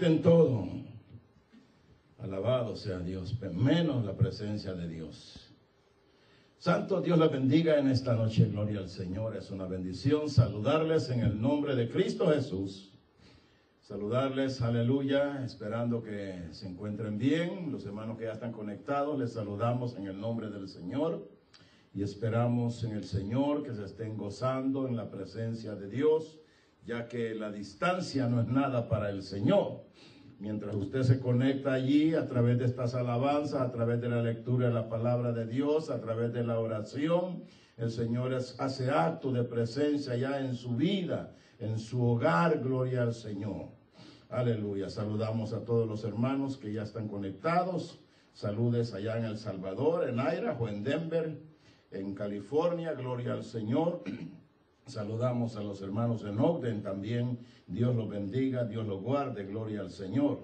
quiten todo. Alabado sea Dios, menos la presencia de Dios. Santo Dios la bendiga en esta noche, gloria al Señor. Es una bendición saludarles en el nombre de Cristo Jesús. Saludarles, aleluya, esperando que se encuentren bien. Los hermanos que ya están conectados, les saludamos en el nombre del Señor. Y esperamos en el Señor que se estén gozando en la presencia de Dios, ya que la distancia no es nada para el Señor. Mientras usted se conecta allí a través de estas alabanzas, a través de la lectura de la palabra de Dios, a través de la oración, el Señor hace acto de presencia ya en su vida, en su hogar, gloria al Señor. Aleluya. Saludamos a todos los hermanos que ya están conectados. Saludes allá en El Salvador, en Idaho, en Denver, en California, gloria al Señor. Saludamos a los hermanos en Ogden también. Dios los bendiga, Dios los guarde, gloria al Señor.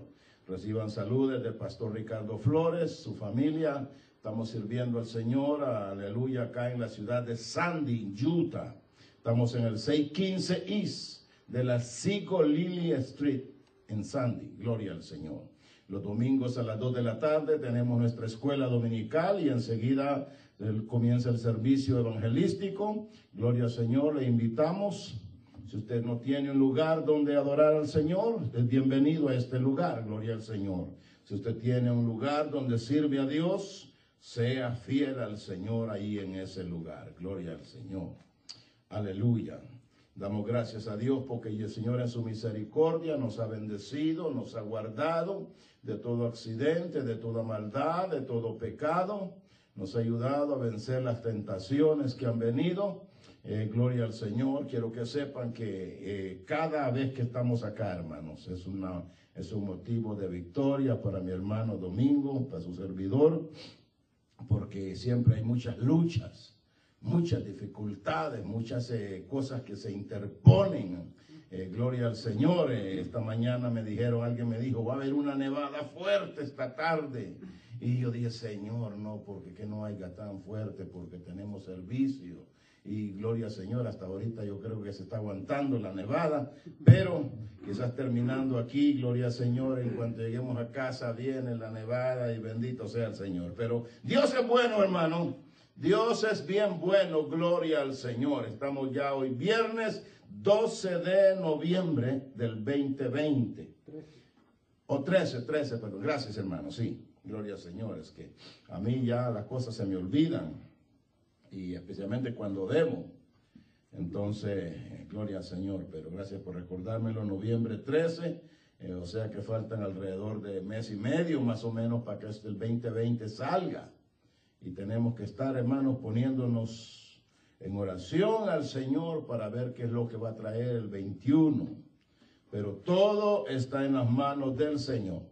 Reciban saludos del pastor Ricardo Flores, su familia. Estamos sirviendo al Señor, aleluya, acá en la ciudad de Sandy, Utah. Estamos en el 615 East de la Sigo Lily Street en Sandy, gloria al Señor. Los domingos a las 2 de la tarde tenemos nuestra escuela dominical y enseguida comienza el servicio evangelístico. Gloria al Señor, le invitamos. Si usted no tiene un lugar donde adorar al Señor, es bienvenido a este lugar, gloria al Señor. Si usted tiene un lugar donde sirve a Dios, sea fiel al Señor ahí en ese lugar, gloria al Señor. Aleluya. Damos gracias a Dios porque el Señor en su misericordia nos ha bendecido, nos ha guardado de todo accidente, de toda maldad, de todo pecado nos ha ayudado a vencer las tentaciones que han venido. Eh, gloria al Señor. Quiero que sepan que eh, cada vez que estamos acá, hermanos, es, una, es un motivo de victoria para mi hermano Domingo, para su servidor, porque siempre hay muchas luchas, muchas dificultades, muchas eh, cosas que se interponen. gloria al Señor. esta mañana me dijeron, alguien me dijo, va a haber una nevada fuerte esta tarde. Y yo dije, Señor, no, porque que no haya tan fuerte, porque tenemos servicio. Y gloria al Señor, hasta ahorita yo creo que se está aguantando la nevada, pero quizás terminando aquí, gloria al Señor, en cuanto lleguemos a casa viene la nevada y bendito sea el Señor. Pero Dios es bueno, hermano. Dios es bien bueno, gloria al Señor. Estamos ya hoy viernes 12 de noviembre del 2020. O 13, 13, perdón. Gracias, hermano, sí. Gloria al Señor, es que a mí ya las cosas se me olvidan y especialmente cuando debo. Entonces, gloria al Señor, pero gracias por recordármelo, noviembre 13, eh, o sea que faltan alrededor de mes y medio más o menos para que este el 2020 salga. Y tenemos que estar, hermanos, poniéndonos en oración al Señor para ver qué es lo que va a traer el 21. Pero todo está en las manos del Señor.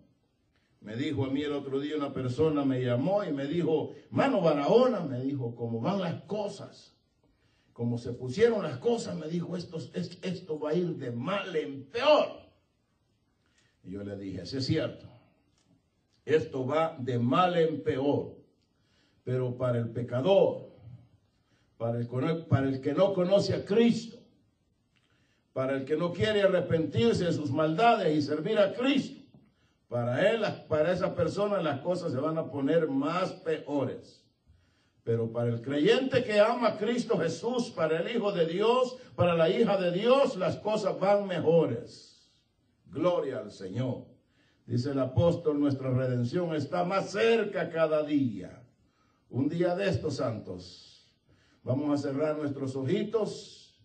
Me dijo a mí el otro día una persona, me llamó y me dijo, mano Barahona, me dijo, cómo van las cosas, como se pusieron las cosas, me dijo, esto, esto va a ir de mal en peor. Y yo le dije, sí es cierto, esto va de mal en peor, pero para el pecador, para el, para el que no conoce a Cristo, para el que no quiere arrepentirse de sus maldades y servir a Cristo, para él, para esa persona las cosas se van a poner más peores. Pero para el creyente que ama a Cristo Jesús, para el Hijo de Dios, para la hija de Dios, las cosas van mejores. Gloria al Señor. Dice el apóstol, nuestra redención está más cerca cada día. Un día de estos santos, vamos a cerrar nuestros ojitos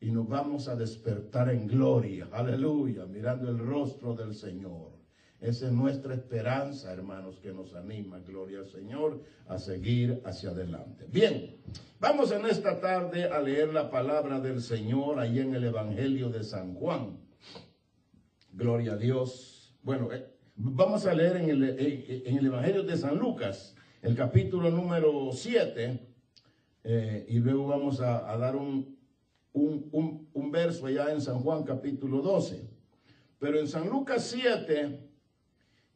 y nos vamos a despertar en gloria. Aleluya, mirando el rostro del Señor. Esa es nuestra esperanza, hermanos, que nos anima, gloria al Señor, a seguir hacia adelante. Bien, vamos en esta tarde a leer la palabra del Señor ahí en el Evangelio de San Juan. Gloria a Dios. Bueno, eh, vamos a leer en el, en el, Evangelio de San Lucas, el capítulo número 7, eh, y luego vamos a, dar un, un, un verso allá en San Juan capítulo 12. Pero en San Lucas 7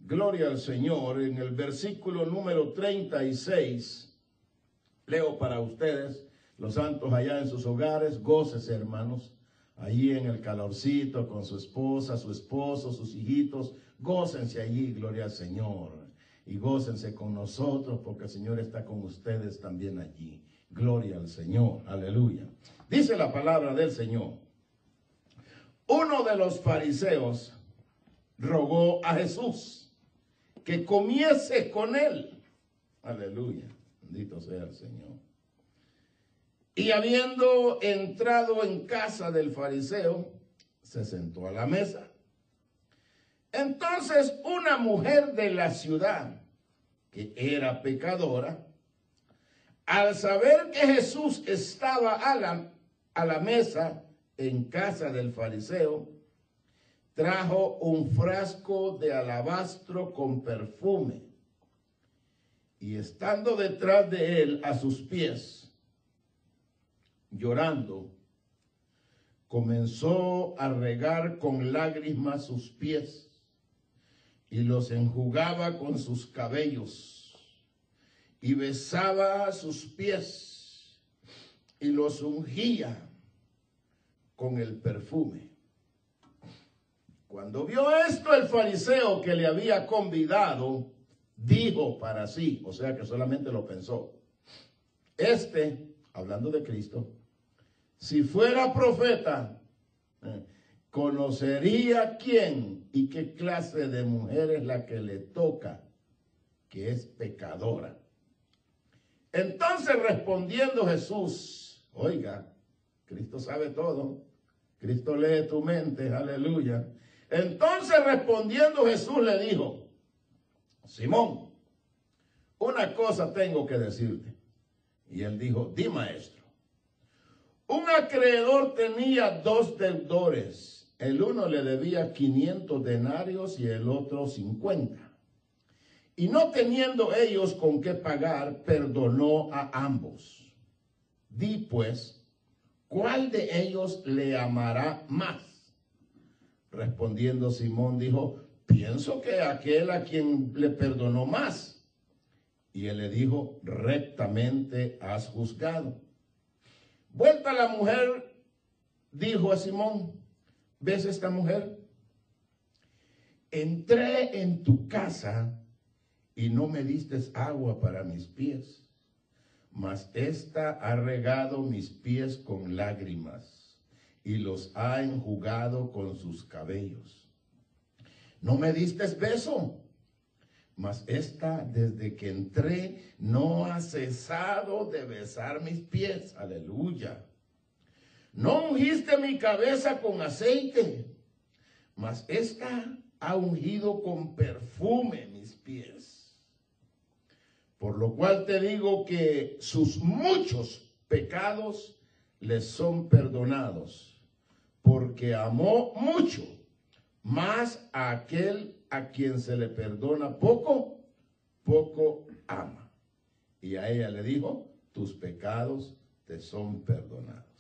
Gloria al Señor. En el versículo número 36, leo para ustedes, los santos allá en sus hogares, goces hermanos. allí en el calorcito con su esposa, su esposo, sus hijitos. Gócense allí, gloria al Señor. Y gócense con nosotros porque el Señor está con ustedes también allí. Gloria al Señor. Aleluya. Dice la palabra del Señor. Uno de los fariseos rogó a Jesús que comiese con él. Aleluya. Bendito sea el Señor. Y habiendo entrado en casa del fariseo, se sentó a la mesa. Entonces una mujer de la ciudad, que era pecadora, al saber que Jesús estaba a la, a la mesa en casa del fariseo, trajo un frasco de alabastro con perfume. Y estando detrás de él a sus pies, llorando, comenzó a regar con lágrimas sus pies y los enjugaba con sus cabellos y besaba sus pies y los ungía con el perfume. Cuando vio esto el fariseo que le había convidado, dijo para sí, o sea que solamente lo pensó, este, hablando de Cristo, si fuera profeta, eh, conocería quién y qué clase de mujer es la que le toca, que es pecadora. Entonces respondiendo Jesús, oiga, Cristo sabe todo, Cristo lee tu mente, aleluya. Entonces respondiendo Jesús le dijo, Simón, una cosa tengo que decirte. Y él dijo, di maestro. Un acreedor tenía dos deudores. El uno le debía 500 denarios y el otro 50. Y no teniendo ellos con qué pagar, perdonó a ambos. Di pues, ¿cuál de ellos le amará más? Respondiendo Simón dijo, pienso que aquel a quien le perdonó más. Y él le dijo, rectamente has juzgado. Vuelta la mujer, dijo a Simón, ¿ves esta mujer? Entré en tu casa y no me diste agua para mis pies, mas esta ha regado mis pies con lágrimas y los ha enjugado con sus cabellos. No me diste beso, mas esta desde que entré no ha cesado de besar mis pies. Aleluya. No ungiste mi cabeza con aceite, mas esta ha ungido con perfume mis pies. Por lo cual te digo que sus muchos pecados les son perdonados, porque amó mucho más a aquel a quien se le perdona poco, poco ama. Y a ella le dijo, tus pecados te son perdonados.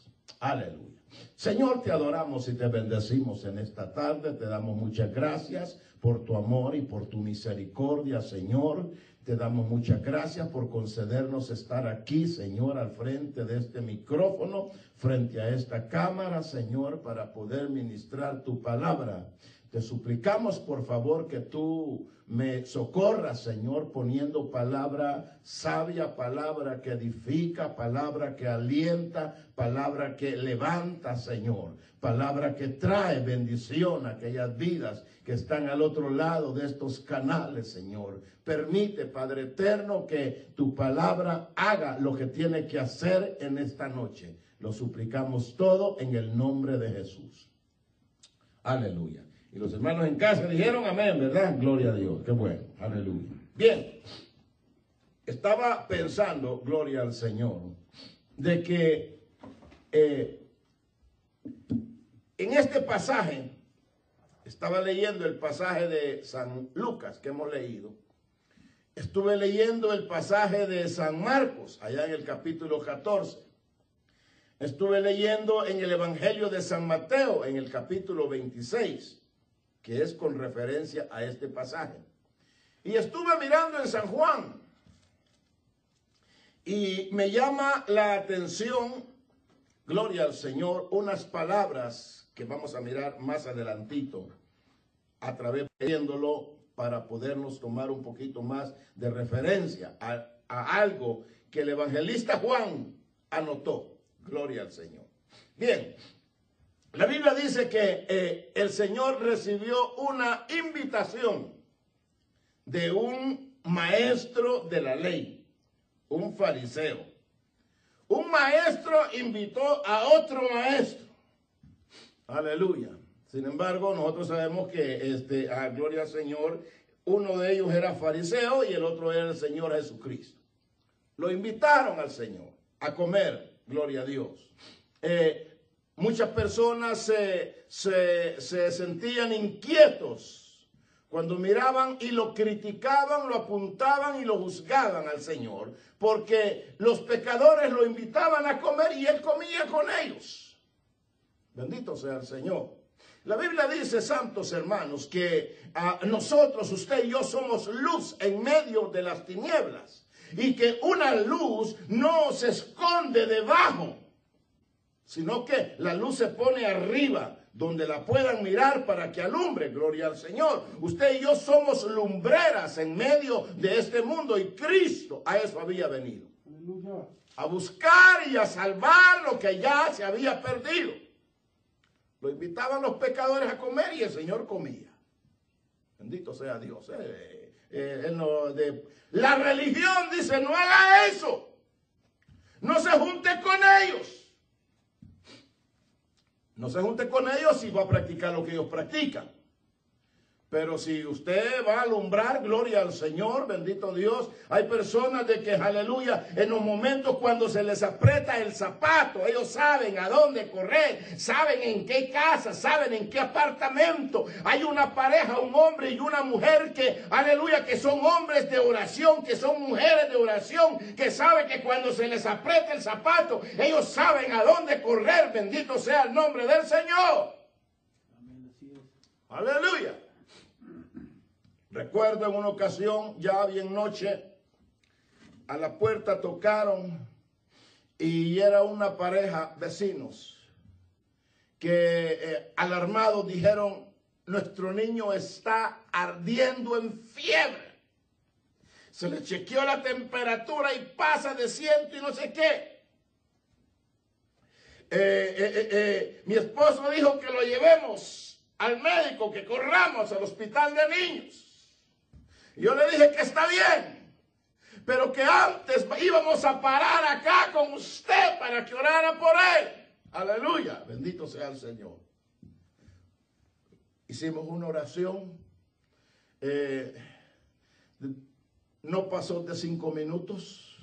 Aleluya. Señor, te adoramos y te bendecimos en esta tarde. Te damos muchas gracias por tu amor y por tu misericordia, Señor. Te damos muchas gracias por concedernos estar aquí, Señor, al frente de este micrófono, frente a esta cámara, Señor, para poder ministrar tu palabra. Te suplicamos, por favor, que tú me socorras, Señor, poniendo palabra sabia, palabra que edifica, palabra que alienta, palabra que levanta, Señor, palabra que trae bendición a aquellas vidas que están al otro lado de estos canales, Señor. Permite, Padre eterno, que tu palabra haga lo que tiene que hacer en esta noche. Lo suplicamos todo en el nombre de Jesús. Aleluya. Y los hermanos en casa dijeron amén, ¿verdad? Gloria a Dios. Qué bueno. Aleluya. Bien. Estaba pensando, gloria al Señor, de que eh, en este pasaje, estaba leyendo el pasaje de San Lucas que hemos leído. Estuve leyendo el pasaje de San Marcos, allá en el capítulo 14. Estuve leyendo en el Evangelio de San Mateo, en el capítulo 26 que es con referencia a este pasaje. Y estuve mirando en San Juan y me llama la atención, gloria al Señor, unas palabras que vamos a mirar más adelantito, a través de viéndolo para podernos tomar un poquito más de referencia a, a algo que el evangelista Juan anotó. Gloria al Señor. Bien, la Biblia dice que eh, el Señor recibió una invitación de un maestro de la ley, un fariseo. Un maestro invitó a otro maestro. Aleluya. Sin embargo, nosotros sabemos que, este, a gloria al Señor, uno de ellos era fariseo y el otro era el Señor Jesucristo. Lo invitaron al Señor a comer, gloria a Dios. Eh, muchas personas se, se, se sentían inquietos cuando miraban y lo criticaban, lo apuntaban y lo juzgaban al Señor, porque los pecadores lo invitaban a comer y él comía con ellos. Bendito sea el Señor. La Biblia dice, santos hermanos, que a nosotros, usted y yo, somos luz en medio de las tinieblas y que una luz no se esconde debajo, sino que la luz se pone arriba donde la puedan mirar para que alumbre, gloria al Señor. Usted y yo somos lumbreras en medio de este mundo y Cristo a eso había venido. A buscar y a salvar lo que ya se había perdido. Lo invitaban los pecadores a comer y el Señor comía. Bendito sea Dios. Eh, eh, la religión dice, no haga eso. No se junte con ellos. No se junte con ellos y va a practicar lo que ellos practican. Pero si usted va a alumbrar, gloria al Señor, bendito Dios. Hay personas de que, aleluya, en los momentos cuando se les aprieta el zapato, ellos saben a dónde correr, saben en qué casa, saben en qué apartamento. Hay una pareja, un hombre y una mujer que, aleluya, que son hombres de oración, que son mujeres de oración, que saben que cuando se les aprieta el zapato, ellos saben a dónde correr. Bendito sea el nombre del Señor. Aleluya. Recuerdo en una ocasión, ya bien noche, a la puerta tocaron y era una pareja vecinos que eh, alarmados dijeron, nuestro niño está ardiendo en fiebre. Se le chequeó la temperatura y pasa de ciento y no sé qué. Eh, eh, mi esposo dijo que lo llevemos al médico, que corramos al hospital de niños. Yo le dije que está bien, pero que antes íbamos a parar acá con usted para que orara por él. Aleluya, bendito sea el Señor. Hicimos una oración, eh, no pasó de cinco minutos.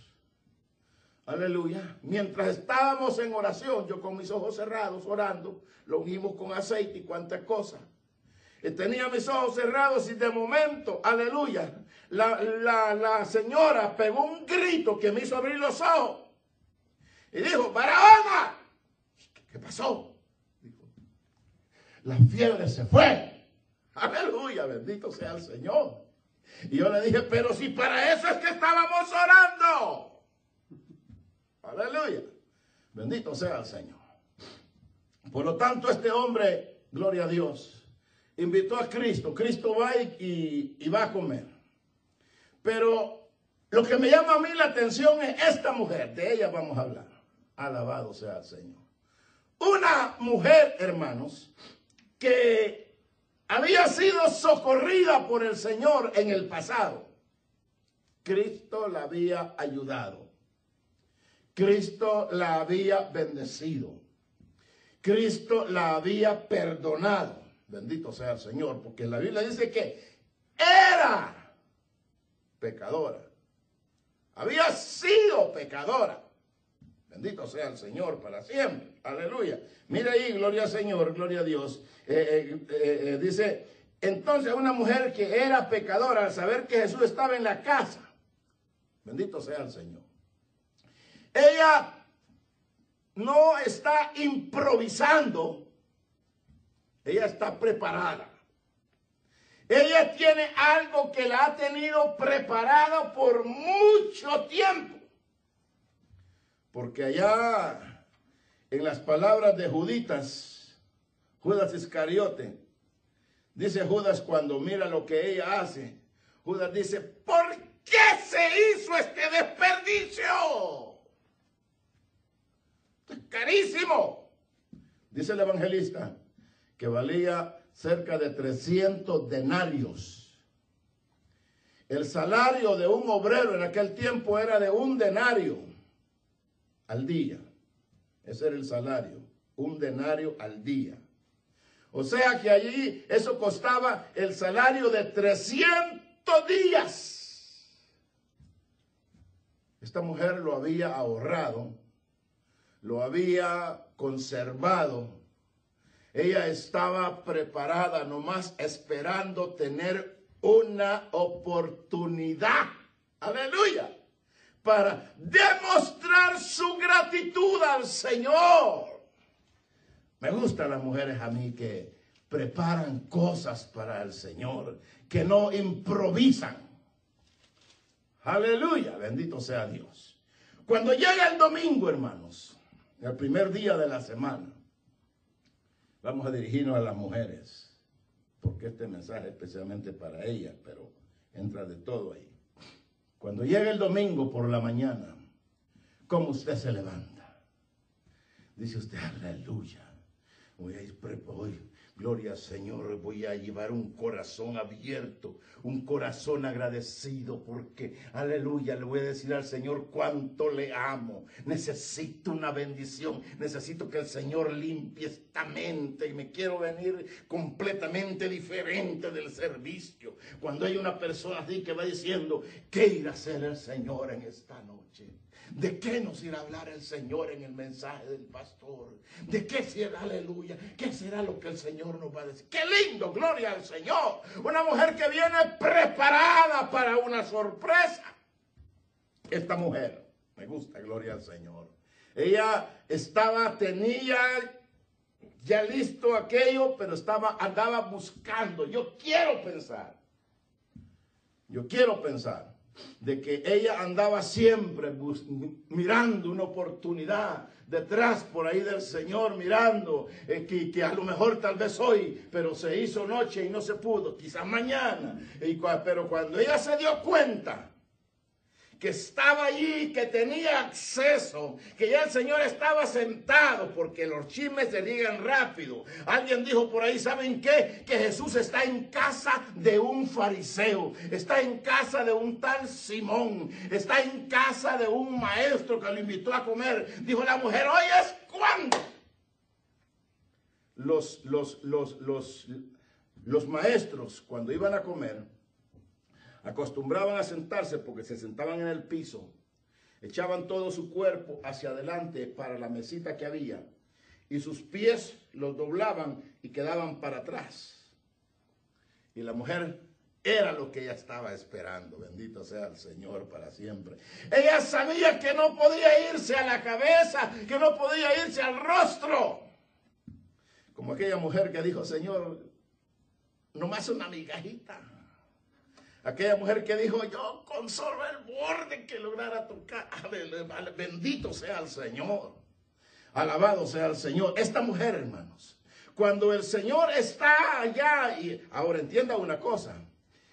Aleluya. Mientras estábamos en oración, yo con mis ojos cerrados orando, lo unimos con aceite y cuantas cosas. Tenía mis ojos cerrados y de momento, aleluya, la, señora pegó un grito que me hizo abrir los ojos. Y dijo, Barahona, ¿qué pasó? la fiebre se fue. Aleluya, bendito sea el Señor. Y yo le dije, pero si para eso es que estábamos orando. Aleluya. Bendito sea el Señor. Por lo tanto, este hombre, gloria a Dios, invitó a Cristo. Cristo va y, va a comer. Pero lo que me llama a mí la atención es esta mujer. De ella vamos a hablar. Alabado sea el Señor. Una mujer, hermanos, que había sido socorrida por el Señor en el pasado. Cristo la había ayudado. Cristo la había bendecido. Cristo la había perdonado. Bendito sea el Señor, porque la Biblia dice que era pecadora. Había sido pecadora. Bendito sea el Señor para siempre. Aleluya. Mira ahí, gloria al Señor, gloria a Dios. Eh, eh, eh, dice, entonces una mujer que era pecadora al saber que Jesús estaba en la casa. Bendito sea el Señor. Ella no está improvisando ella está preparada. Ella tiene algo que la ha tenido preparado por mucho tiempo. Porque allá en las palabras de Juditas, Judas Iscariote. Dice Judas cuando mira lo que ella hace, Judas dice, ¿por qué se hizo este desperdicio? Es carísimo. Dice el evangelista que valía cerca de 300 denarios. El salario de un obrero en aquel tiempo era de un denario al día. Ese era el salario, un denario al día. O sea que allí eso costaba el salario de 300 días. Esta mujer lo había ahorrado, lo había conservado. Ella estaba preparada, nomás esperando tener una oportunidad. Aleluya para demostrar su gratitud al Señor. Me gustan las mujeres a mí que preparan cosas para el Señor, que no improvisan. Aleluya, bendito sea Dios. Cuando llega el domingo, hermanos, el primer día de la semana, vamos a dirigirnos a las mujeres, porque este mensaje es especialmente para ellas, pero entra de todo ahí. Cuando llega el domingo por la mañana, ¿cómo usted se levanta? Dice usted, aleluya. Voy a gloria al Señor, voy a llevar un corazón abierto, un corazón agradecido, porque, aleluya, le voy a decir al Señor cuánto le amo. Necesito una bendición, necesito que el Señor limpie esta mente y me quiero venir completamente diferente del servicio. Cuando hay una persona así que va diciendo, ¿qué irá a hacer el Señor en esta noche? ¿De qué nos irá a hablar el Señor en el mensaje del pastor? ¿De qué será, aleluya? ¿Qué será lo que el Señor nos va a decir? ¡Qué lindo! ¡Gloria al Señor! Una mujer que viene preparada para una sorpresa. Esta mujer, me gusta, gloria al Señor. Ella estaba, tenía ya listo aquello, pero estaba, andaba buscando. Yo quiero pensar. Yo quiero pensar de que ella andaba siempre mirando una oportunidad detrás por ahí del Señor, mirando eh, que, que, a lo mejor tal vez hoy, pero se hizo noche y no se pudo, quizás mañana. Y, pero cuando ella se dio cuenta que estaba allí, que tenía acceso, que ya el Señor estaba sentado, porque los chismes se digan rápido. Alguien dijo por ahí, ¿saben qué? Que Jesús está en casa de un fariseo, está en casa de un tal Simón, está en casa de un maestro que lo invitó a comer. Dijo la mujer, hoy es cuando. Los, los, los, los, los maestros, cuando iban a comer, acostumbraban a sentarse porque se sentaban en el piso, echaban todo su cuerpo hacia adelante para la mesita que había y sus pies los doblaban y quedaban para atrás. Y la mujer era lo que ella estaba esperando, bendito sea el Señor para siempre. Ella sabía que no podía irse a la cabeza, que no podía irse al rostro. Como aquella mujer que dijo, Señor, nomás una migajita. Aquella mujer que dijo, yo con solo el borde que lograra tocar, bendito sea el Señor. Alabado sea el Señor. Esta mujer, hermanos, cuando el Señor está allá, y ahora entienda una cosa,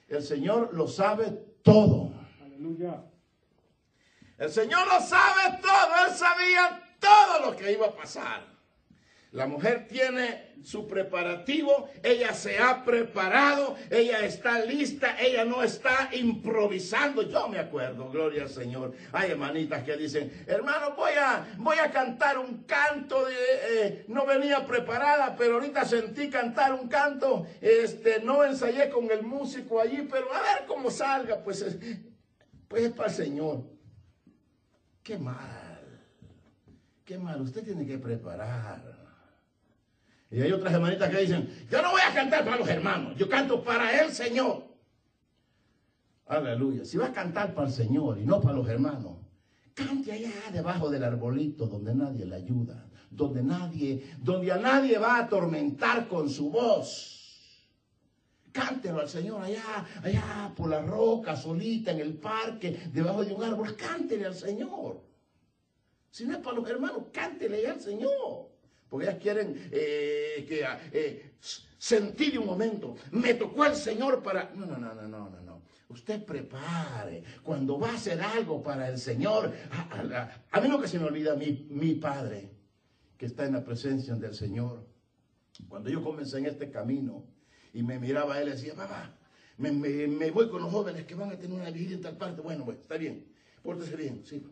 el Señor lo sabe todo. Aleluya. El Señor lo sabe todo, Él sabía todo lo que iba a pasar. La mujer tiene su preparativo, ella se ha preparado, ella está lista, ella no está improvisando. Yo me acuerdo, gloria al Señor. Hay hermanitas que dicen, hermano, voy a, voy a cantar un canto, de, eh, no venía preparada, pero ahorita sentí cantar un canto, este, no ensayé con el músico allí, pero a ver cómo salga, pues, pues es para el Señor. Qué mal, qué mal, usted tiene que preparar. Y hay otras hermanitas que dicen, yo no voy a cantar para los hermanos, yo canto para el Señor. Aleluya. Si va a cantar para el Señor y no para los hermanos, cante allá debajo del arbolito donde nadie le ayuda, donde nadie, donde a nadie va a atormentar con su voz. Cántelo al Señor allá, allá por la roca, solita, en el parque, debajo de un árbol. Cántele al Señor. Si no es para los hermanos, cántele al Señor. Porque ellas quieren eh, que, eh, sentir un momento. Me tocó el Señor para... No, no, no, no, no, no. Usted prepare. Cuando va a hacer algo para el Señor. A, mí que se me olvida mi, mi padre, que está en la presencia del Señor. Cuando yo comencé en este camino y me miraba a él, decía, papá, me, me, voy con los jóvenes que van a tener una vigilia en tal parte. Bueno, pues, está bien, pórtese bien, sí.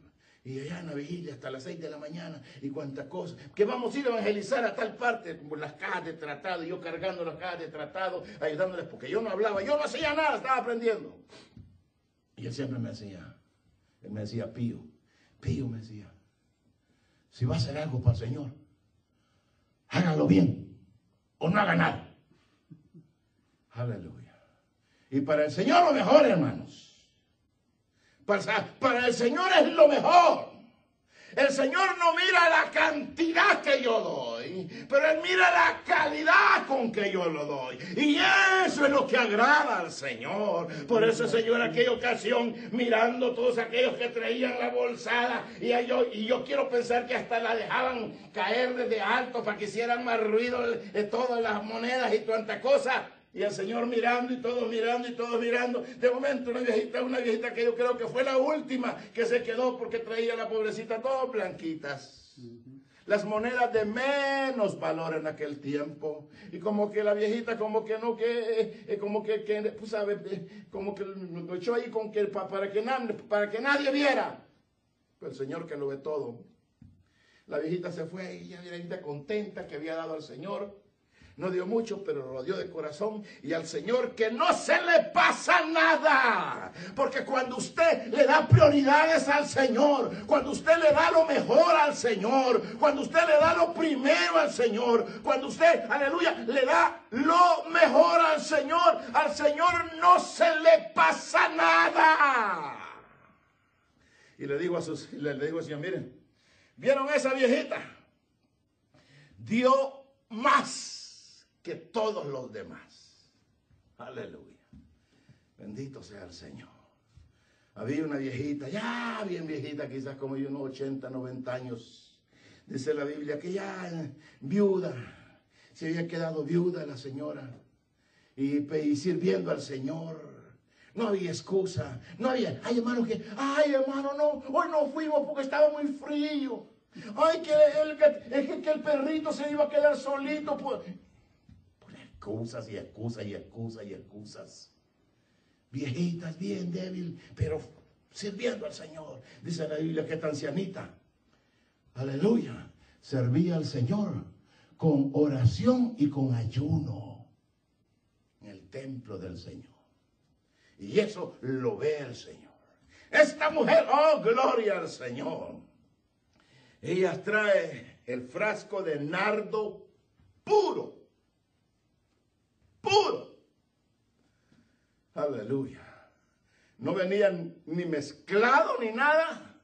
Y allá en la vigilia hasta las 6 de la mañana y cuántas cosas. Que vamos a ir a evangelizar a tal parte, por las cajas de tratado, y yo cargando las cajas de tratado, ayudándoles, porque yo no hablaba, yo no hacía nada, estaba aprendiendo. Y él siempre me decía, él me decía, Pío, Pío me decía, si va a hacer algo para el Señor, hágalo bien o no haga nada. Aleluya. Y para el Señor lo mejor, hermanos. Para, el Señor es lo mejor. El Señor no mira la cantidad que yo doy, pero Él mira la calidad con que yo lo doy. Y eso es lo que agrada al Señor. Por eso Señor aquella ocasión, mirando todos aquellos que traían la bolsada, y yo, y yo quiero pensar que hasta la dejaban caer desde alto para que hicieran más ruido de todas las monedas y tanta cosa. Y el Señor mirando y todos mirando y todos mirando. De momento una viejita, una viejita que yo creo que fue la última que se quedó porque traía la pobrecita todas blanquitas. Las monedas de menos valor en aquel tiempo. Y como que la viejita como que no, que, eh, como que, que pues, sabe, eh, como que lo echó ahí con que, para, que para que nadie viera. Pero el Señor que lo ve todo. La viejita se fue y ella era contenta que había dado al Señor. No dio mucho, pero lo dio de corazón. Y al Señor que no se le pasa nada. Porque cuando usted le da prioridades al Señor, cuando usted le da lo mejor al Señor, cuando usted le da lo primero al Señor, cuando usted, aleluya, le da lo mejor al Señor, al Señor no se le pasa nada. Y le digo a sus, le, digo al Señor, miren, ¿vieron esa viejita? Dio más que todos los demás. Aleluya. Bendito sea el Señor. Había una viejita, ya bien viejita, quizás como yo, unos 80, 90 años. Dice la Biblia que ya viuda, se había quedado viuda la señora y, y sirviendo al Señor. No había excusa, no había, ay hermano, que, ay hermano, no, hoy no fuimos porque estaba muy frío. Ay, que el, que, que el perrito se iba a quedar solito. Excusas y excusas y excusas y excusas. Viejitas, bien débil, pero sirviendo al Señor. Dice la Biblia que esta ancianita, aleluya, servía al Señor con oración y con ayuno en el templo del Señor. Y eso lo ve el Señor. Esta mujer, oh, gloria al Señor. Ella trae el frasco de nardo puro puro. Aleluya. No venían ni mezclado ni nada.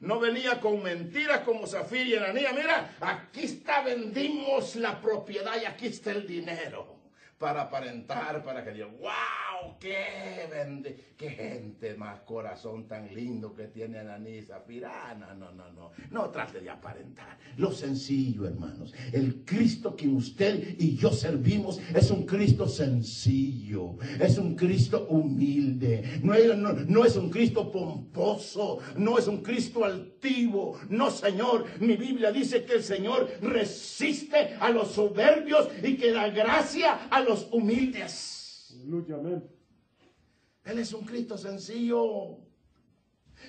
No venía con mentiras como Zafir y Ananía. Mira, aquí está, vendimos la propiedad y aquí está el dinero para aparentar, para que digan, wow, qué vende, qué gente más corazón tan lindo que tiene Ananisa Firana. No, no, no, no trate de aparentar. Lo sencillo, hermanos. El Cristo que usted y yo servimos es un Cristo sencillo, es un Cristo humilde, no no es un Cristo pomposo, no es un Cristo altivo. No, Señor, mi Biblia dice que el Señor resiste a los soberbios y que da gracia a los los humildes. Él es un Cristo sencillo.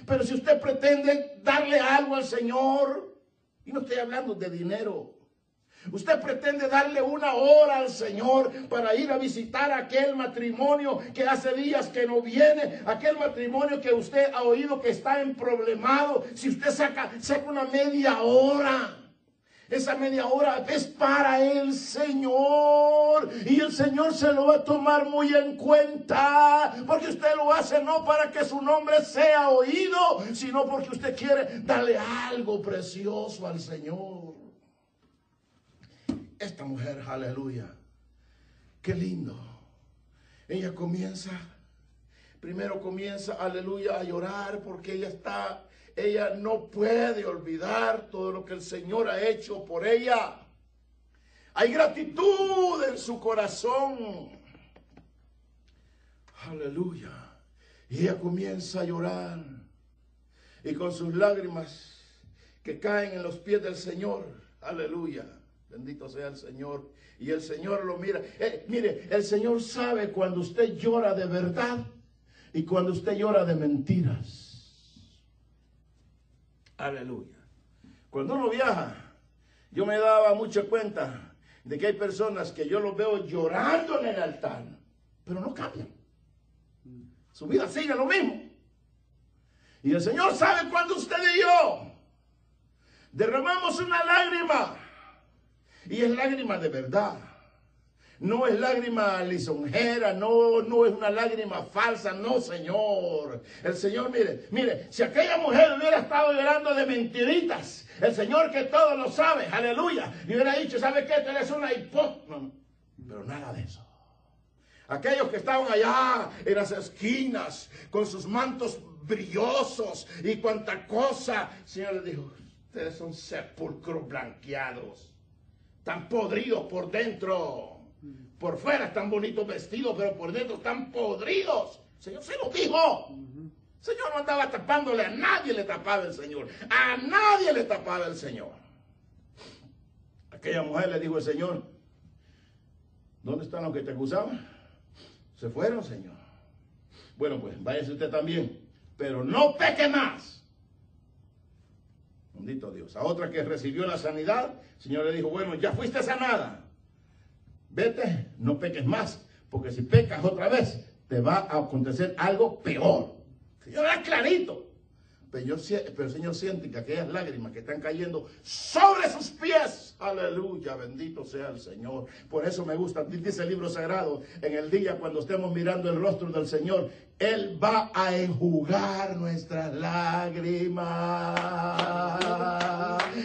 Pero si usted pretende darle algo al Señor, y no estoy hablando de dinero, Usted pretende darle una hora al Señor para ir a visitar aquel matrimonio que hace días que no viene, aquel matrimonio que usted ha oído que está en problemado. Si usted saca, saca una media hora esa media hora es para el Señor. Y el Señor se lo va a tomar muy en cuenta. Porque usted lo hace no para que su nombre sea oído, sino porque usted quiere darle algo precioso al Señor. Esta mujer, aleluya. Qué lindo. Ella comienza primero comienza, aleluya, a llorar porque ella está, ella no puede olvidar todo lo que el Señor ha hecho por ella. Hay gratitud en su corazón. Aleluya. Y ella comienza a llorar. Y con sus lágrimas que caen en los pies del Señor. Aleluya. Bendito sea el Señor. Y el Señor lo mira. Eh, mire, el Señor sabe cuando usted llora de verdad y cuando usted llora de mentiras. Aleluya. Cuando uno viaja, yo me daba mucha cuenta de que hay personas que yo los veo llorando en el altar, pero no cambian. Su vida sigue lo mismo. Y el Señor sabe cuando usted y yo derramamos una lágrima. Y es lágrima de verdad. No es lágrima lisonjera, no, no es una lágrima falsa, no, Señor. El Señor, mire, mire, si aquella mujer hubiera estado llorando de mentiritas, el Señor que todo lo sabe, aleluya, y hubiera dicho, ¿sabe qué? Tú eres una hipócrita. pero nada de eso. Aquellos que estaban allá en las esquinas con sus mantos brillosos y cuanta cosa, el Señor les dijo, ustedes son sepulcros blanqueados, tan podridos por dentro. Por fuera están bonitos vestidos, pero por dentro están podridos. El Señor se lo dijo. El Señor no andaba tapándole, a nadie le tapaba el Señor. A nadie le tapaba el Señor. Aquella mujer le dijo el Señor, ¿dónde están los que te acusaban? Se fueron, Señor. Bueno, pues váyase usted también, pero no peque más. Bendito Dios. A otra que recibió la sanidad, el Señor le dijo, bueno, ya fuiste sanada. Vete, no peques más, porque si pecas otra vez, te va a acontecer algo peor. Señor clarito. Pero, el Señor siente que aquellas lágrimas que están cayendo sobre sus pies, aleluya, bendito sea el Señor. Por eso me gusta, dice el libro sagrado, en el día cuando estemos mirando el rostro del Señor, Él va a enjugar nuestras lágrimas.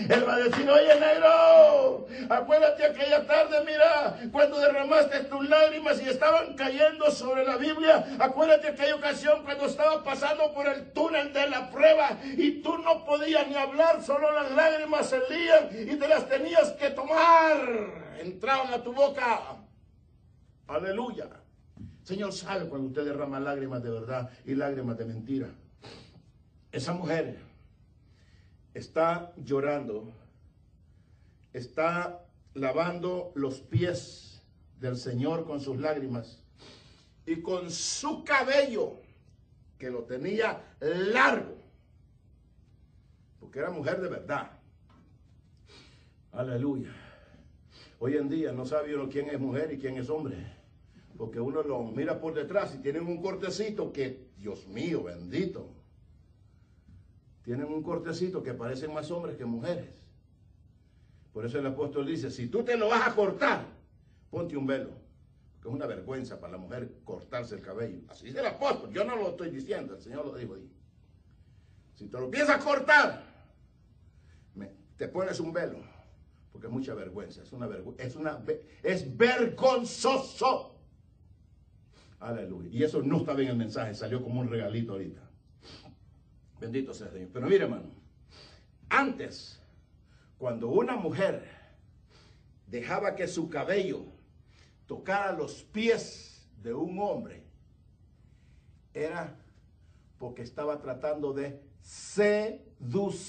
Él va a decir, oye negro, acuérdate aquella tarde, mira, cuando derramaste tus lágrimas y estaban cayendo sobre la Biblia, acuérdate aquella ocasión cuando estaba pasando por el túnel de la prueba y tú no podías ni hablar, solo las lágrimas salían y te las tenías que tomar, entraban a tu boca. Aleluya. Señor sabe cuando usted derrama lágrimas de verdad y lágrimas de mentira. Esa mujer está llorando, está lavando los pies del Señor con sus lágrimas y con su cabello, que lo tenía largo, porque era mujer de verdad. Aleluya. Hoy en día no sabe uno quién es mujer y quién es hombre, porque uno lo mira por detrás y tienen un cortecito que, Dios mío, bendito tienen un cortecito que parecen más hombres que mujeres. Por eso el apóstol dice, si tú te lo vas a cortar, ponte un velo. Que es una vergüenza para la mujer cortarse el cabello. Así dice el apóstol, yo no lo estoy diciendo, el Señor lo dijo ahí. Si te lo piensas cortar, te pones un velo, porque es mucha vergüenza, es una vergüenza, es una es vergonzoso. Aleluya. Y eso no estaba en el mensaje, salió como un regalito ahorita. Bendito sea Dios. Pero mire, hermano, antes, cuando una mujer dejaba que su cabello tocara los pies de un hombre, era porque estaba tratando de seducirlo.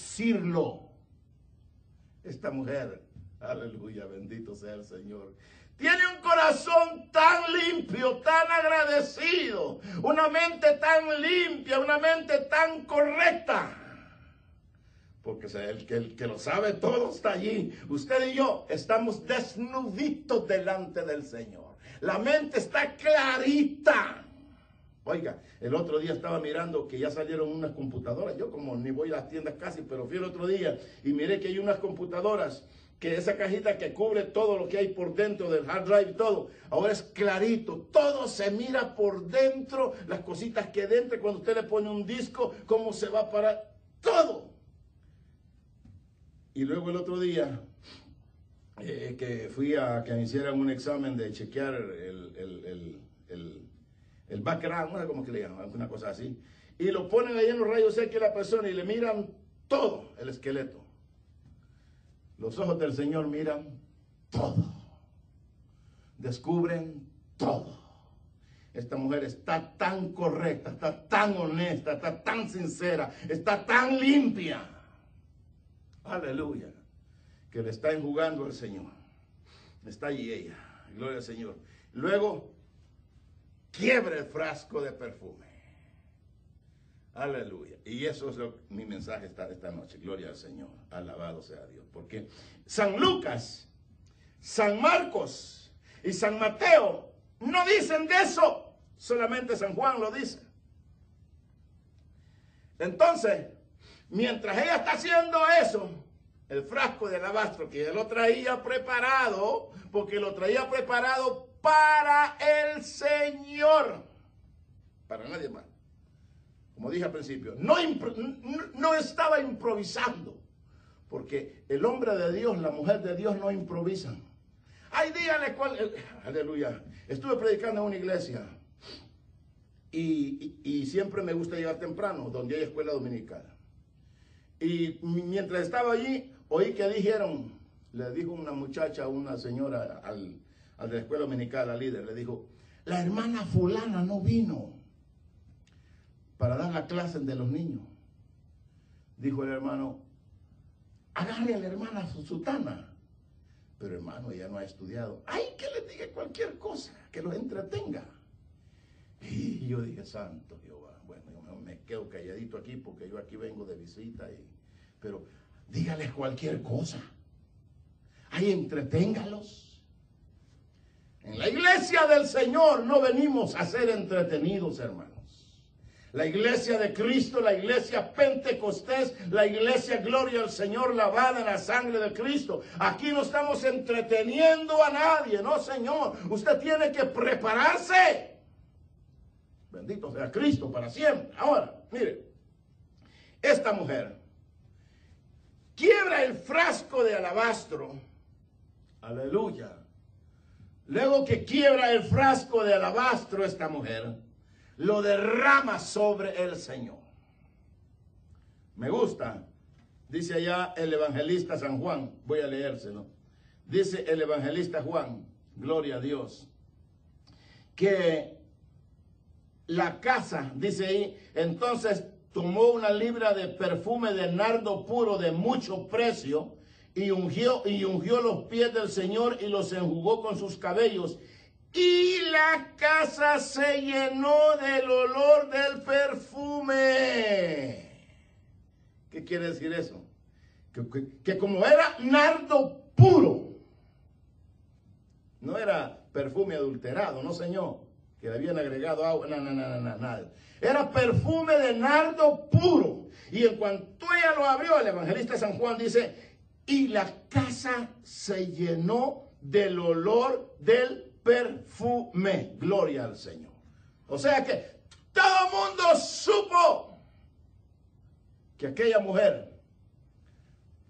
Esta mujer, aleluya, bendito sea el Señor, tiene un corazón tan limpio, tan agradecido, una mente tan limpia, una mente tan correcta. Porque el que, lo sabe todo está allí. Usted y yo estamos desnuditos delante del Señor. La mente está clarita. Oiga, el otro día estaba mirando que ya salieron unas computadoras. Yo como ni voy a las tiendas casi, pero fui el otro día y miré que hay unas computadoras que esa cajita que cubre todo lo que hay por dentro del hard drive y todo, ahora es clarito, todo se mira por dentro, las cositas que dentro, cuando usted le pone un disco, cómo se va para todo. Y luego el otro día, eh, que fui a que me hicieran un examen de chequear el, el background, no sé cómo que le llaman, una cosa así. Y lo ponen ahí en los rayos X a la persona y le miran todo el esqueleto. Los ojos del Señor miran todo. Descubren todo. Esta mujer está tan correcta, está tan honesta, está tan sincera, está tan limpia. Aleluya. Que le está enjugando al Señor. Está allí ella. Gloria al Señor. Luego, quiebra el frasco de perfume. Aleluya. Y eso es lo, mi mensaje esta, esta noche. Gloria al Señor. Alabado sea Dios. Porque San Lucas, San Marcos y San Mateo no dicen de eso. Solamente San Juan lo dice. Entonces, mientras ella está haciendo eso, el frasco de alabastro que ella lo traía preparado, porque lo traía preparado para el Señor, para nadie más. Como dije al principio, no, no estaba improvisando, porque el hombre de Dios, la mujer de Dios no improvisan. Hay días en los cuales, eh, aleluya, estuve predicando en una iglesia y, siempre me gusta llegar temprano, donde hay escuela dominical. Y mientras estaba allí, oí que dijeron, le dijo una muchacha, una señora al, al de la escuela dominical, al líder, le dijo, la hermana fulana no vino para dar la clase de los niños. Dijo el hermano, agarre a la hermana Sutana. Pero hermano, ella no ha estudiado. Ay, que le diga cualquier cosa, que los entretenga. Y yo dije, santo Jehová, bueno, yo me quedo calladito aquí porque yo aquí vengo de visita, y, pero dígales cualquier cosa. Ahí entreténgalos. En la iglesia del Señor no venimos a ser entretenidos, hermanos. La iglesia de Cristo, la iglesia Pentecostés, la iglesia Gloria al Señor lavada en la sangre de Cristo. Aquí no estamos entreteniendo a nadie, no, Señor. Usted tiene que prepararse. Bendito sea Cristo para siempre. Ahora, mire, esta mujer quiebra el frasco de alabastro. Aleluya. Luego que quiebra el frasco de alabastro esta mujer, lo derrama sobre el Señor. Me gusta. Dice allá el evangelista San Juan. Voy a leérselo. Dice el evangelista Juan, gloria a Dios, que la casa, dice ahí, entonces tomó una libra de perfume de nardo puro de mucho precio y ungió, y ungió los pies del Señor y los enjugó con sus cabellos. Y la casa se llenó del olor del perfume. ¿Qué quiere decir eso? Que, que como era nardo puro, no era perfume adulterado, no señor que le habían agregado agua, no, no, no, no, nada. Era perfume de nardo puro. Y en cuanto ella lo abrió, el evangelista San Juan dice, y la casa se llenó del olor del perfume. Gloria al Señor. O sea que todo el mundo supo que aquella mujer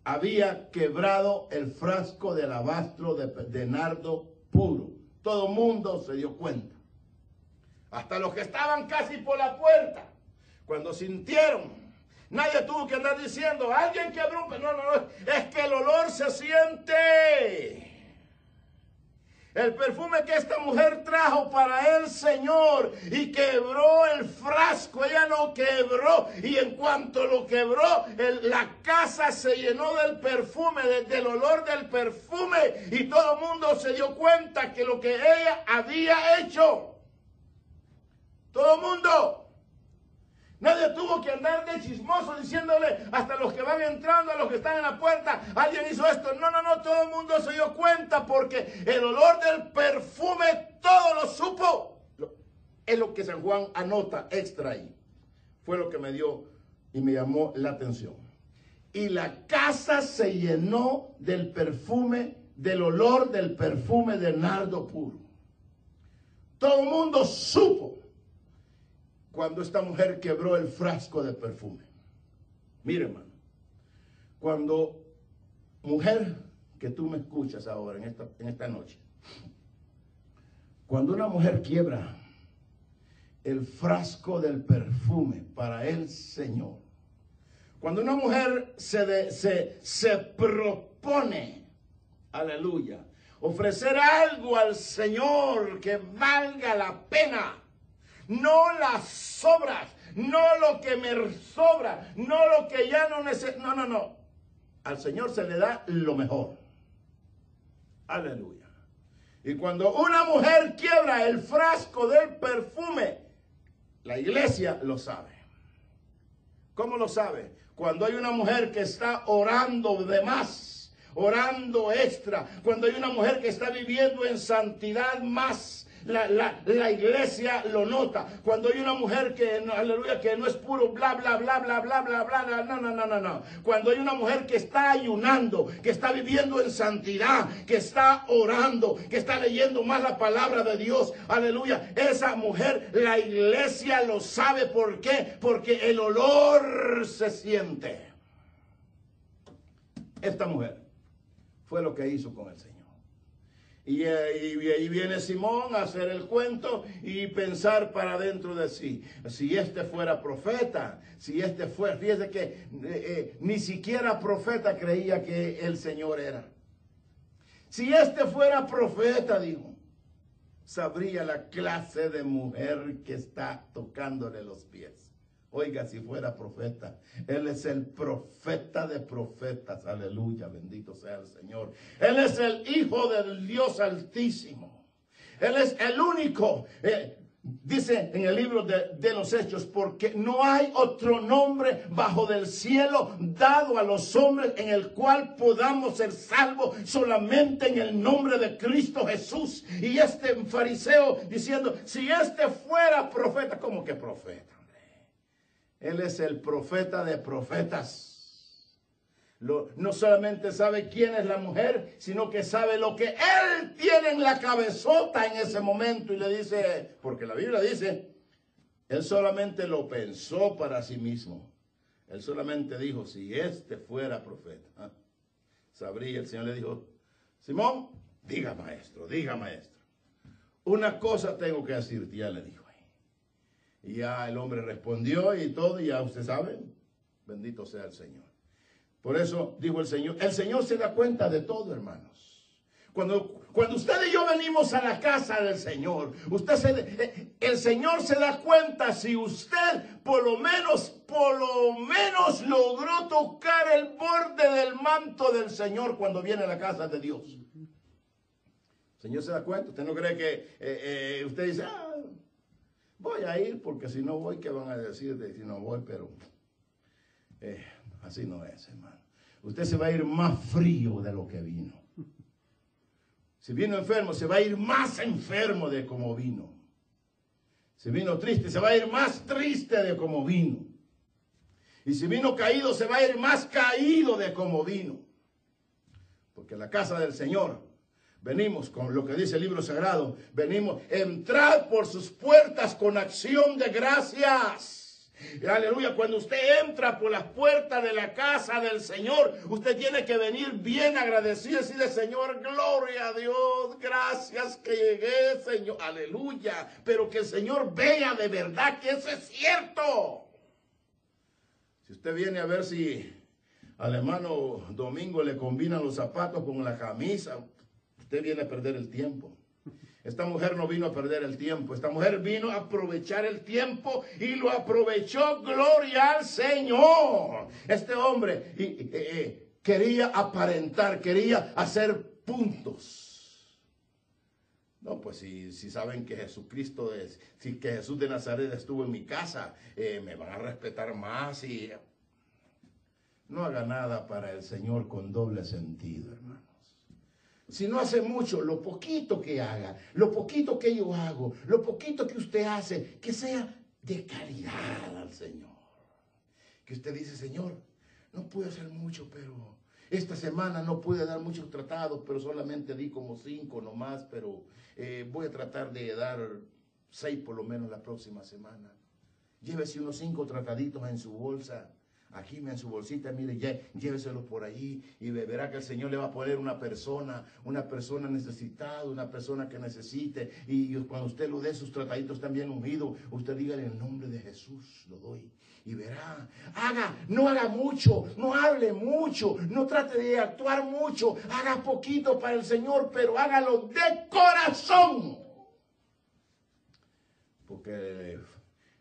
había quebrado el frasco de alabastro de, nardo puro. Todo el mundo se dio cuenta hasta los que estaban casi por la puerta, cuando sintieron, nadie tuvo que andar diciendo, alguien quebró, no, no, no, es que el olor se siente. El perfume que esta mujer trajo para el Señor y quebró el frasco, ella no quebró y en cuanto lo quebró, la casa se llenó del perfume, del olor del perfume y todo el mundo se dio cuenta que lo que ella había hecho todo el mundo. Nadie tuvo que andar de chismoso diciéndole hasta los que van entrando, a los que están en la puerta, alguien hizo esto. No, no, no, todo el mundo se dio cuenta porque el olor del perfume todo lo supo. Es lo que San Juan anota extra ahí. Fue lo que me dio y me llamó la atención. Y la casa se llenó del perfume, del olor del perfume de nardo puro. Todo el mundo supo cuando esta mujer quebró el frasco de perfume. Mire, hermano, cuando mujer que tú me escuchas ahora en esta, en esta noche, cuando una mujer quiebra el frasco del perfume para el Señor. Cuando una mujer se, se, se propone, aleluya, ofrecer algo al Señor que valga la pena, no las sobras, no lo que me sobra, no lo que ya no necesito, no, no, no. Al Señor se le da lo mejor. Aleluya. Y cuando una mujer quiebra el frasco del perfume, la iglesia lo sabe. ¿Cómo lo sabe? Cuando hay una mujer que está orando de más, orando extra, cuando hay una mujer que está viviendo en santidad más, la, la, la, iglesia lo nota. Cuando hay una mujer que, aleluya, que no es puro bla, bla, bla, bla, bla, bla, bla, bla, no, no, no, no, no. Cuando hay una mujer que está ayunando, que está viviendo en santidad, que está orando, que está leyendo más la palabra de Dios, aleluya, esa mujer, la iglesia lo sabe. ¿Por qué? Porque el olor se siente. Esta mujer fue lo que hizo con el Señor. Y, ahí viene Simón a hacer el cuento y pensar para dentro de sí. Si este fuera profeta, si este fuera, fíjese que eh, eh, ni siquiera profeta creía que el Señor era. Si este fuera profeta, dijo, sabría la clase de mujer que está tocándole los pies. Oiga, si fuera profeta, Él es el profeta de profetas. Aleluya, bendito sea el Señor. Él es el Hijo del Dios Altísimo. Él es el único. Eh, dice en el libro de, de, los Hechos, porque no hay otro nombre bajo del cielo dado a los hombres en el cual podamos ser salvos solamente en el nombre de Cristo Jesús. Y este fariseo diciendo, si este fuera profeta, ¿cómo que profeta? Él es el profeta de profetas. no solamente sabe quién es la mujer, sino que sabe lo que él tiene en la cabezota en ese momento y le dice, porque la Biblia dice, él solamente lo pensó para sí mismo. Él solamente dijo, si este fuera profeta, sabría. El Señor le dijo, Simón, diga maestro, diga maestro. Una cosa tengo que decirte, ya le dijo. Y ya el hombre respondió y todo, y ya usted sabe, bendito sea el Señor. Por eso dijo el Señor, el Señor se da cuenta de todo, hermanos. Cuando, cuando usted y yo venimos a la casa del Señor, usted se, eh, el Señor se da cuenta si usted por lo menos, por lo menos logró tocar el borde del manto del Señor cuando viene a la casa de Dios. El Señor se da cuenta. Usted no cree que eh, eh, usted dice, ah, Voy a ir porque si no voy, ¿qué van a decir de si no voy? Pero eh, así no es, hermano. Usted se va a ir más frío de lo que vino. Si vino enfermo, se va a ir más enfermo de como vino. Si vino triste, se va a ir más triste de como vino. Y si vino caído, se va a ir más caído de como vino. Porque la casa del Señor Venimos con lo que dice el libro sagrado. Venimos, entrar por sus puertas con acción de gracias. aleluya, cuando usted entra por las puertas de la casa del Señor, usted tiene que venir bien agradecido y decirle, Señor, gloria a Dios, gracias que llegué, Señor, aleluya. Pero que el Señor vea de verdad que eso es cierto. Si usted viene a ver si al hermano Domingo le combinan los zapatos con la camisa, Usted viene a perder el tiempo. Esta mujer no vino a perder el tiempo. Esta mujer vino a aprovechar el tiempo y lo aprovechó. Gloria al Señor. Este hombre quería aparentar, quería hacer puntos. No, pues si, si saben que Jesucristo es, si que Jesús de Nazaret estuvo en mi casa, eh, me van a respetar más y no haga nada para el Señor con doble sentido, hermano. Si no hace mucho, lo poquito que haga, lo poquito que yo hago, lo poquito que usted hace, que sea de calidad al Señor. Que usted dice, Señor, no puedo hacer mucho, pero esta semana no pude dar muchos tratados, pero solamente di como cinco nomás, pero eh, voy a tratar de dar seis por lo menos la próxima semana. Llévese unos cinco trataditos en su bolsa aquí en su bolsita, mire, lléveselo por ahí y verá que el Señor le va a poner una persona, una persona necesitada, una persona que necesite. Y cuando usted lo dé, sus trataditos también ungidos, usted diga en el nombre de Jesús, lo doy. Y verá, haga, no haga mucho, no hable mucho, no trate de actuar mucho, haga poquito para el Señor, pero hágalo de corazón. Porque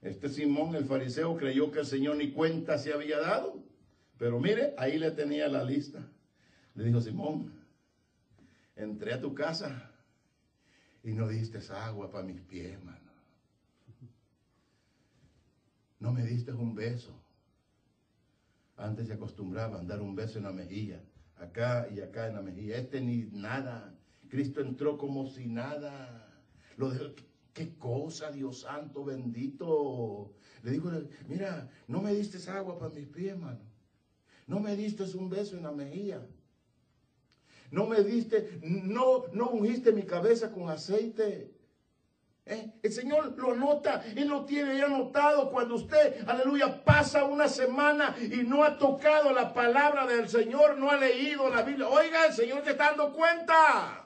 este Simón el fariseo creyó que el Señor ni cuenta se había dado. Pero mire, ahí le tenía la lista. Le dijo, Simón, entré a tu casa y no diste agua para mis pies, mano. No me diste un beso. Antes se acostumbraba a dar un beso en la mejilla, acá y acá en la mejilla. Este ni nada. Cristo entró como si nada. Lo dejó, qué cosa, Dios santo, bendito. Le dijo, mira, no me diste agua para mis pies, hermano. No me diste un beso en la mejilla. No me diste, no, no ungiste mi cabeza con aceite. ¿Eh? El Señor lo nota y lo tiene ya notado cuando usted, aleluya, pasa una semana y no ha tocado la palabra del Señor, no ha leído la Biblia. Oiga, el Señor te está dando cuenta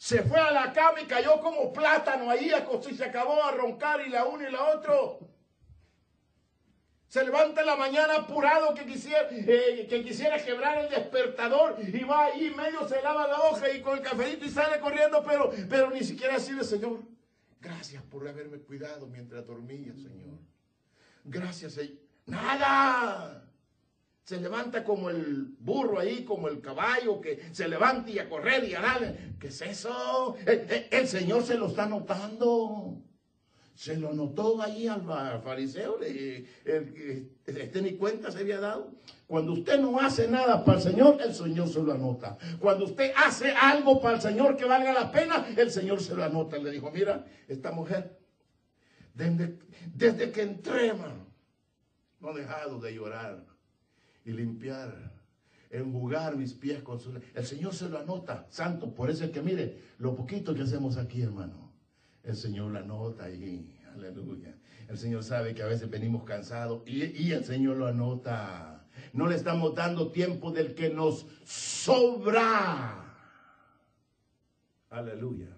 se fue a la cama y cayó como plátano ahí, y se acabó a roncar y la uno y la otro. Se levanta en la mañana apurado que quisiera, eh, que quisiera quebrar el despertador y va ahí medio se lava la hoja y con el cafecito y sale corriendo, pero, pero ni siquiera de Señor. Gracias por haberme cuidado mientras dormía, Señor. Gracias, Señor. Nada se levanta como el burro ahí, como el caballo que se levanta y a correr y a darle. ¿Qué es eso? El, Señor se lo está notando. Se lo notó ahí al, fariseo. este ni cuenta se había dado. Cuando usted no hace nada para el Señor, el Señor se lo anota. Cuando usted hace algo para el Señor que valga la pena, el Señor se lo anota. Le dijo, mira, esta mujer, desde, desde que entré, no ha dejado de llorar y limpiar, enjugar mis pies con su... El Señor se lo anota, santo. Por eso es que mire, lo poquito que hacemos aquí, hermano, el Señor lo anota ahí. Aleluya. El Señor sabe que a veces venimos cansados y, y el Señor lo anota. No le estamos dando tiempo del que nos sobra. Aleluya.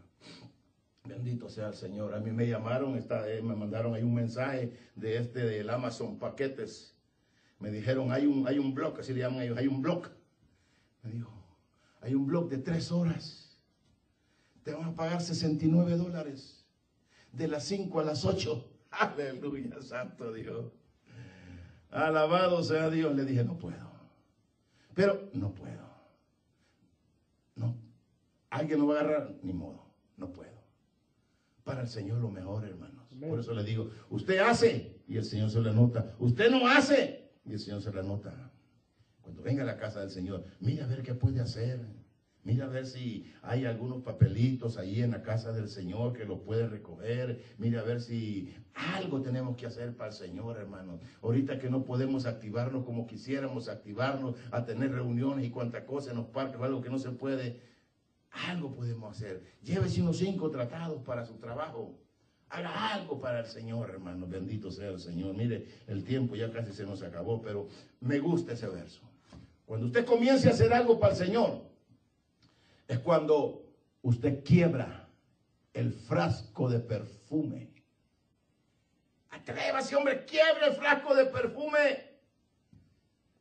Bendito sea el Señor. A mí me llamaron, está, eh, me mandaron ahí un mensaje de este del Amazon Paquetes me dijeron, hay un, hay un blog, así le llaman ellos, hay un blog. Me dijo, hay un blog de tres horas. Te van a pagar 69 dólares. De las 5 a las 8. Aleluya, santo Dios. Alabado sea Dios. Le dije, no puedo. Pero no puedo. No. Alguien lo va a agarrar, ni modo. No puedo. Para el Señor lo mejor, hermanos. Por eso le digo, usted hace y el Señor se le nota. Usted no hace y el Señor se la nota. Cuando venga a la casa del Señor, mira a ver qué puede hacer. Mira a ver si hay algunos papelitos ahí en la casa del Señor que lo puede recoger. Mira a ver si algo tenemos que hacer para el Señor, hermano. Ahorita que no podemos activarnos como quisiéramos activarnos, a tener reuniones y cuánta cosa en los parques o algo que no se puede, algo podemos hacer. Llévese unos cinco tratados para su trabajo. Haga algo para el Señor, hermano. Bendito sea el Señor. Mire, el tiempo ya casi se nos acabó, pero me gusta ese verso. Cuando usted comience a hacer algo para el Señor, es cuando usted quiebra el frasco de perfume. Atrévase, hombre, quiebre el frasco de perfume.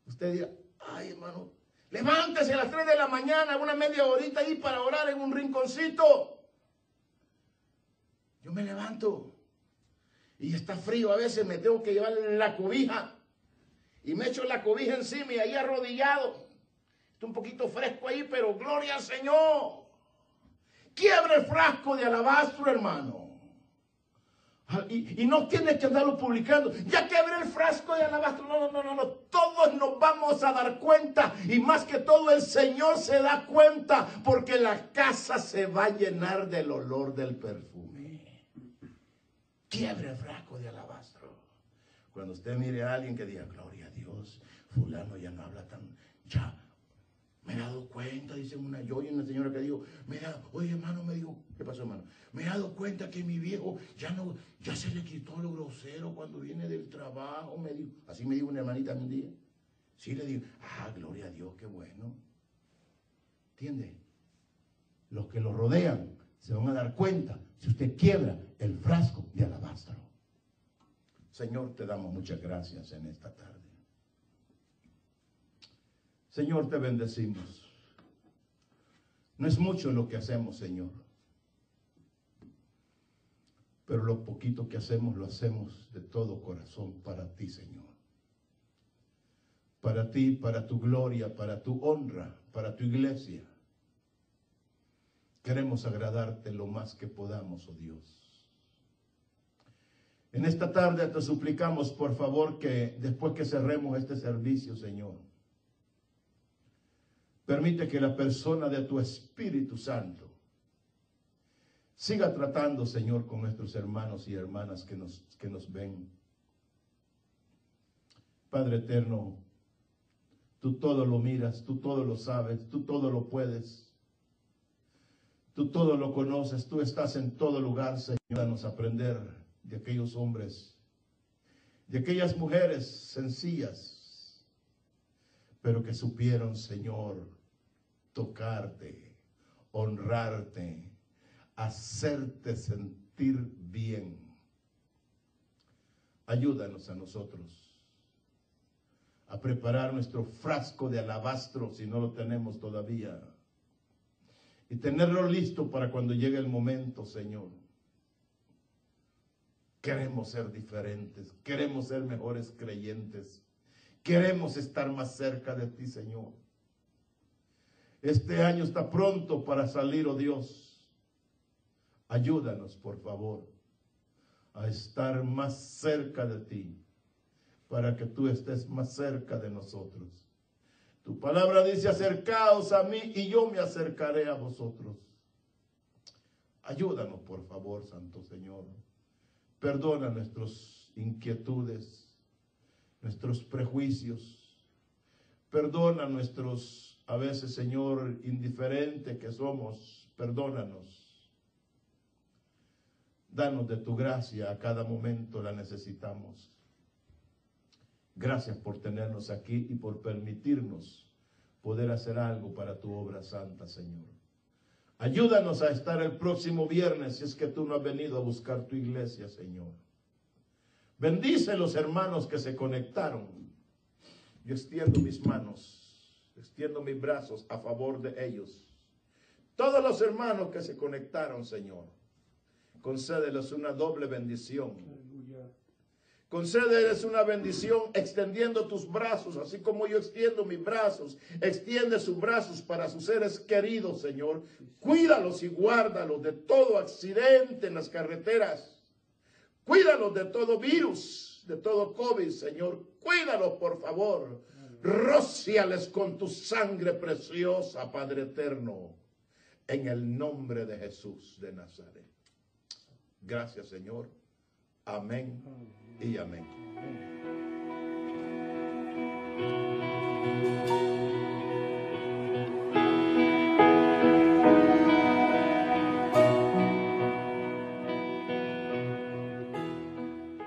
Usted dirá, ay, hermano, levántese a las 3 de la mañana, una media horita ahí para orar en un rinconcito. Me levanto y está frío, a veces me tengo que llevar la cobija y me echo la cobija encima y ahí arrodillado. Está un poquito fresco ahí, pero gloria al Señor. Quiebre el frasco de alabastro, hermano. Ah, y, no tienes que andarlo publicando. Ya quebré el frasco de alabastro. No, no, no, no. Todos nos vamos a dar cuenta. Y más que todo el Señor se da cuenta. Porque la casa se va a llenar del olor del perfume. Quiebre el frasco de alabastro. Cuando usted mire a alguien que diga, gloria a Dios, fulano ya no habla tan, ya, me he dado cuenta, dice una yo y una señora que dijo, me da, oye hermano, me dijo, ¿qué pasó hermano? Me he dado cuenta que mi viejo ya no, ya se le quitó lo grosero cuando viene del trabajo, me dijo, así me dijo una hermanita un día. Sí le digo, ah, gloria a Dios, qué bueno. ¿Entiende? Los que lo rodean se van a dar cuenta si usted quiebra el frasco de alabastro. Señor, te damos muchas gracias en esta tarde. Señor, te bendecimos. No es mucho lo que hacemos, Señor. Pero lo poquito que hacemos lo hacemos de todo corazón para ti, Señor. Para ti, para tu gloria, para tu honra, para tu iglesia. Queremos agradarte lo más que podamos, oh Dios. En esta tarde te suplicamos, por favor, que después que cerremos este servicio, Señor, Permite que la persona de tu Espíritu Santo siga tratando, Señor, con nuestros hermanos y hermanas que nos, que nos ven. Padre eterno, tú todo lo miras, tú todo lo sabes, tú todo lo puedes. Tú todo lo conoces, tú estás en todo lugar, Señor. Danos aprender de aquellos hombres, de aquellas mujeres sencillas, pero que supieron, Señor, tocarte, honrarte, hacerte sentir bien. Ayúdanos a nosotros a preparar nuestro frasco de alabastro si no lo tenemos todavía. Y tenerlo listo para cuando llegue el momento, Señor. Queremos ser diferentes, queremos ser mejores creyentes, queremos estar más cerca de ti, Señor. Este año está pronto para salir, oh Dios. Ayúdanos, por favor, a estar más cerca de ti, para que tú estés más cerca de nosotros. Tu palabra dice, acercaos a mí y yo me acercaré a vosotros. Ayúdanos, por favor, Santo Señor. Perdona nuestras inquietudes, nuestros prejuicios. Perdona nuestros a veces, Señor, indiferente que somos, perdónanos. Danos de tu gracia, a cada momento la necesitamos. Gracias por tenernos aquí y por permitirnos poder hacer algo para tu obra santa, Señor. Ayúdanos a estar el próximo viernes si es que tú no has venido a buscar tu iglesia, Señor. Bendice los hermanos que se conectaron. Yo extiendo mis manos extiendo mis brazos a favor de ellos. Todos los hermanos que se conectaron, Señor, concédeles una doble bendición. Concédeles una bendición extendiendo tus brazos, así como yo extiendo mis brazos. Extiende sus brazos para sus seres queridos, Señor. Cuídalos y guárdalos de todo accidente en las carreteras. Cuídalos de todo virus, de todo COVID, Señor. Cuídalos, por favor. Rociales con tu sangre preciosa, Padre eterno, en el nombre de Jesús de Nazaret. Gracias, Señor. Amén y amén.